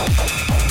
Oh, oh, oh.